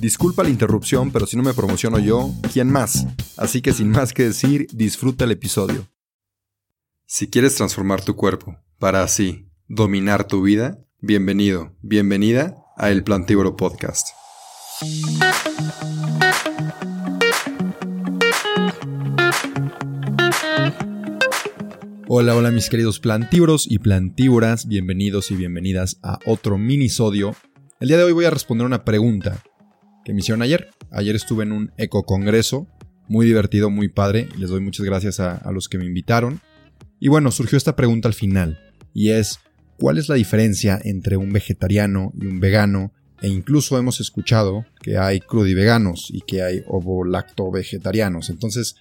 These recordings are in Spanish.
Disculpa la interrupción, pero si no me promociono yo, ¿quién más? Así que sin más que decir, disfruta el episodio. Si quieres transformar tu cuerpo para así dominar tu vida, bienvenido, bienvenida a El Plantívoro Podcast. Hola, hola mis queridos plantívoros y plantívoras, bienvenidos y bienvenidas a otro minisodio. El día de hoy voy a responder una pregunta que me hicieron ayer. Ayer estuve en un ecocongreso, muy divertido, muy padre, les doy muchas gracias a, a los que me invitaron. Y bueno, surgió esta pregunta al final, y es, ¿cuál es la diferencia entre un vegetariano y un vegano? E incluso hemos escuchado que hay crudiveganos y que hay ovo-lacto-vegetarianos. Entonces,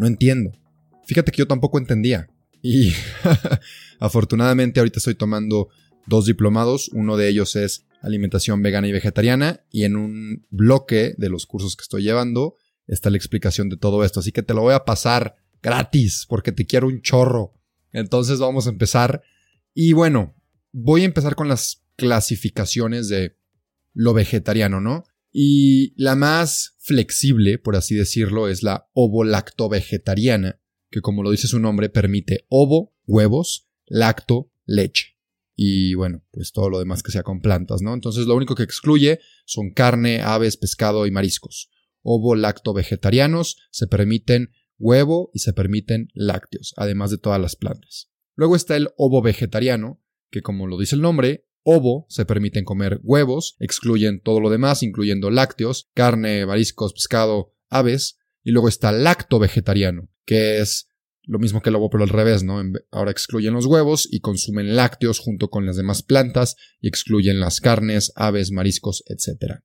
no entiendo. Fíjate que yo tampoco entendía. Y afortunadamente ahorita estoy tomando dos diplomados. Uno de ellos es alimentación vegana y vegetariana y en un bloque de los cursos que estoy llevando está la explicación de todo esto. Así que te lo voy a pasar gratis porque te quiero un chorro. Entonces vamos a empezar. Y bueno, voy a empezar con las clasificaciones de lo vegetariano, ¿no? Y la más flexible, por así decirlo, es la ovo-lacto-vegetariana, que como lo dice su nombre, permite ovo, huevos, lacto, leche y bueno, pues todo lo demás que sea con plantas, ¿no? Entonces lo único que excluye son carne, aves, pescado y mariscos. Ovo lacto vegetarianos, se permiten huevo y se permiten lácteos, además de todas las plantas. Luego está el ovo vegetariano, que como lo dice el nombre, ovo se permiten comer huevos, excluyen todo lo demás, incluyendo lácteos, carne, mariscos, pescado, aves. Y luego está lacto vegetariano, que es lo mismo que el ovo, pero al revés, ¿no? Ahora excluyen los huevos y consumen lácteos junto con las demás plantas y excluyen las carnes, aves, mariscos, etc.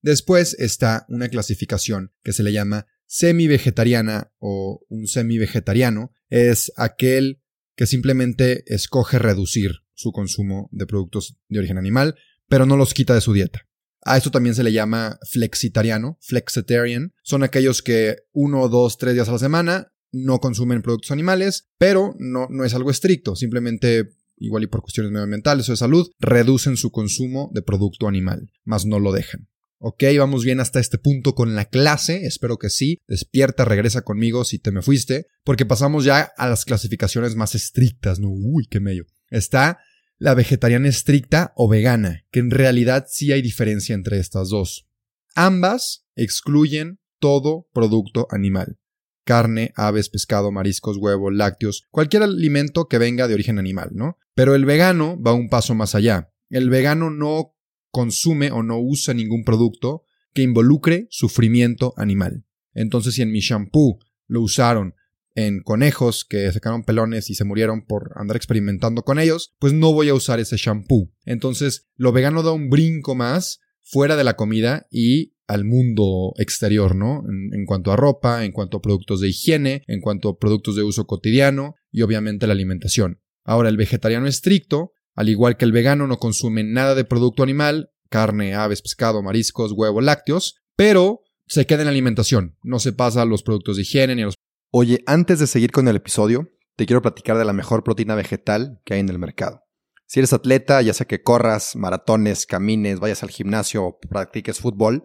Después está una clasificación que se le llama semi-vegetariana o un semi-vegetariano. Es aquel que simplemente escoge reducir su consumo de productos de origen animal, pero no los quita de su dieta. A esto también se le llama flexitariano, flexitarian. Son aquellos que uno, dos, tres días a la semana no consumen productos animales, pero no, no es algo estricto, simplemente igual y por cuestiones medioambientales o de salud, reducen su consumo de producto animal, más no lo dejan. Ok, vamos bien hasta este punto con la clase, espero que sí. Despierta, regresa conmigo si te me fuiste, porque pasamos ya a las clasificaciones más estrictas, ¿no? Uy, qué medio. Está la vegetariana estricta o vegana, que en realidad sí hay diferencia entre estas dos. Ambas excluyen todo producto animal carne, aves, pescado, mariscos, huevos, lácteos, cualquier alimento que venga de origen animal, ¿no? Pero el vegano va un paso más allá. El vegano no consume o no usa ningún producto que involucre sufrimiento animal. Entonces, si en mi shampoo lo usaron en conejos que sacaron pelones y se murieron por andar experimentando con ellos, pues no voy a usar ese shampoo. Entonces, lo vegano da un brinco más fuera de la comida y al mundo exterior, ¿no? En, cuanto a ropa, en cuanto a productos de higiene, en cuanto a productos de uso cotidiano y obviamente la alimentación. Ahora, el vegetariano estricto, al igual que el vegano, no consume nada de producto animal, carne, aves, pescado, mariscos, huevo, lácteos, pero se queda en la alimentación, no se pasa a los productos de higiene ni a los... Oye, antes de seguir con el episodio, te quiero platicar de la mejor proteína vegetal que hay en el mercado. Si eres atleta, ya sea que corras, maratones, camines, vayas al gimnasio o practiques fútbol,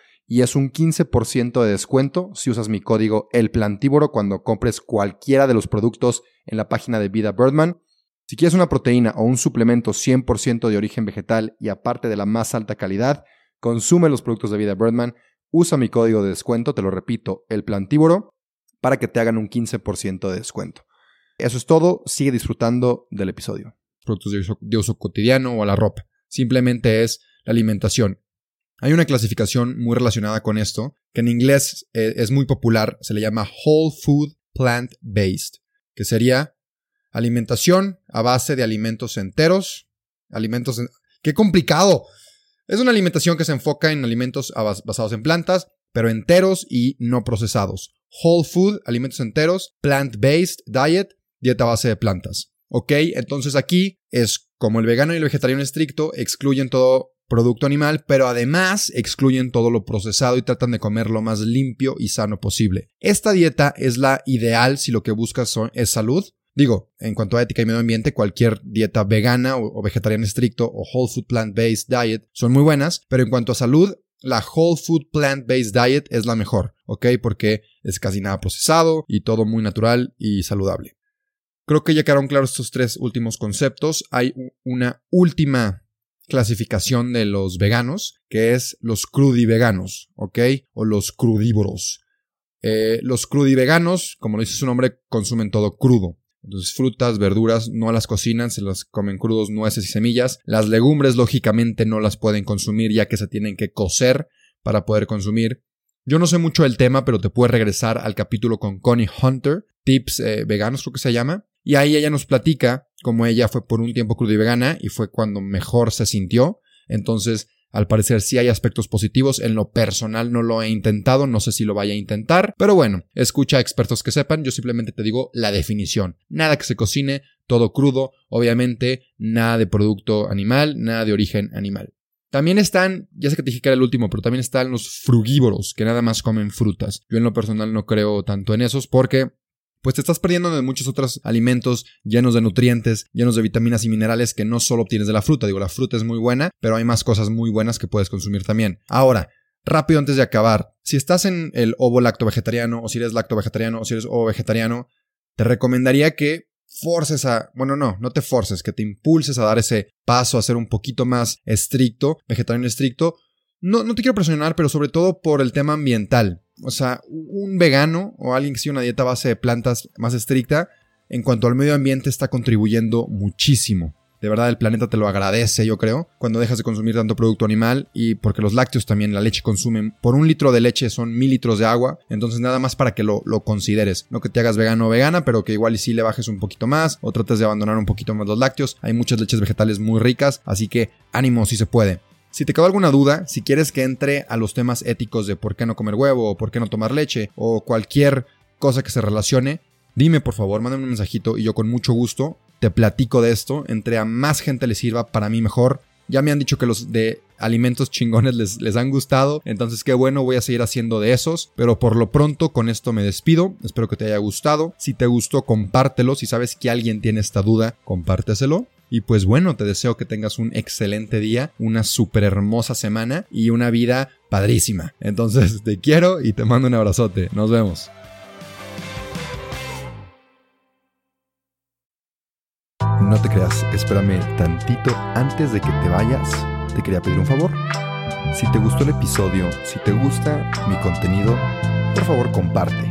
y es un 15% de descuento si usas mi código El Plantívoro cuando compres cualquiera de los productos en la página de Vida Birdman. Si quieres una proteína o un suplemento 100% de origen vegetal y aparte de la más alta calidad, consume los productos de Vida Birdman, usa mi código de descuento, te lo repito, El Plantívoro, para que te hagan un 15% de descuento. Eso es todo, sigue disfrutando del episodio. Productos de uso, cotidiano o a la ropa. Simplemente es la alimentación. Hay una clasificación muy relacionada con esto, que en inglés eh, es muy popular, se le llama Whole Food Plant Based, que sería alimentación a base de alimentos enteros, alimentos... ¡Qué complicado! Es una alimentación que se enfoca en alimentos basados en plantas, pero enteros y no procesados. Whole food, alimentos enteros, plant-based diet, dieta base de plantas. ¿Ok? Entonces aquí es como el vegano y el vegetariano estricto excluyen todo producto animal, pero además excluyen todo lo procesado y tratan de comer lo más limpio y sano posible. Esta dieta es la ideal si lo que buscas es salud. Digo, en cuanto a ética y medio ambiente, cualquier dieta vegana o, o vegetariana estricto o whole food plant-based diet son muy buenas, pero en cuanto a salud, la Whole Food Plant-Based Diet es la mejor, ¿ok? Porque es casi nada procesado y todo muy natural y saludable. Creo que ya quedaron claros estos tres últimos conceptos. Hay una última clasificación de los veganos, que es los crudiveganos, ¿ok? O los crudívoros. Eh, los crudiveganos, como lo dice su nombre, consumen todo crudo. Entonces, frutas, verduras no las cocinan, se las comen crudos, nueces y semillas. Las legumbres, lógicamente, no las pueden consumir ya que se tienen que cocer para poder consumir. Yo no sé mucho del tema, pero te puedes regresar al capítulo con Connie Hunter, Tips eh, Veganos, creo que se llama. Y ahí ella nos platica cómo ella fue por un tiempo crudo y vegana y fue cuando mejor se sintió. Entonces, al parecer sí hay aspectos positivos, en lo personal no lo he intentado, no sé si lo vaya a intentar, pero bueno, escucha a expertos que sepan, yo simplemente te digo la definición. Nada que se cocine, todo crudo, obviamente nada de producto animal, nada de origen animal. También están, ya sé que te dije que era el último, pero también están los frugívoros, que nada más comen frutas. Yo en lo personal no creo tanto en esos porque pues te estás perdiendo de muchos otros alimentos llenos de nutrientes, llenos de vitaminas y minerales que no solo obtienes de la fruta. Digo, la fruta es muy buena, pero hay más cosas muy buenas que puedes consumir también. Ahora, rápido antes de acabar, si estás en el ovo lacto vegetariano o si eres lacto vegetariano o si eres ovo vegetariano, te recomendaría que forces a, bueno, no, no te forces, que te impulses a dar ese paso a ser un poquito más estricto, vegetariano estricto. No, no te quiero presionar, pero sobre todo por el tema ambiental. O sea, un vegano o alguien que sigue una dieta base de plantas más estricta, en cuanto al medio ambiente está contribuyendo muchísimo. De verdad el planeta te lo agradece, yo creo, cuando dejas de consumir tanto producto animal y porque los lácteos también, la leche consumen. Por un litro de leche son mil litros de agua, entonces nada más para que lo, lo consideres. No que te hagas vegano o vegana, pero que igual y sí le bajes un poquito más o trates de abandonar un poquito más los lácteos. Hay muchas leches vegetales muy ricas, así que ánimo si se puede. Si te quedó alguna duda, si quieres que entre a los temas éticos de por qué no comer huevo o por qué no tomar leche o cualquier cosa que se relacione, dime por favor, mándame un mensajito y yo con mucho gusto te platico de esto. Entre a más gente le sirva, para mí mejor. Ya me han dicho que los de alimentos chingones les, les, han gustado. Entonces, qué bueno, voy a seguir haciendo de esos. Pero por lo pronto, con esto me despido. Espero que te haya gustado. Si te gustó, compártelo. Si sabes que alguien tiene esta duda, compárteselo. Y pues bueno, te deseo que tengas un excelente día, una súper hermosa semana y una vida padrísima. Entonces te quiero y te mando un abrazote. Nos vemos. No te creas, espérame tantito antes de que te vayas. Te quería pedir un favor. Si te gustó el episodio, si te gusta mi contenido, por favor comparte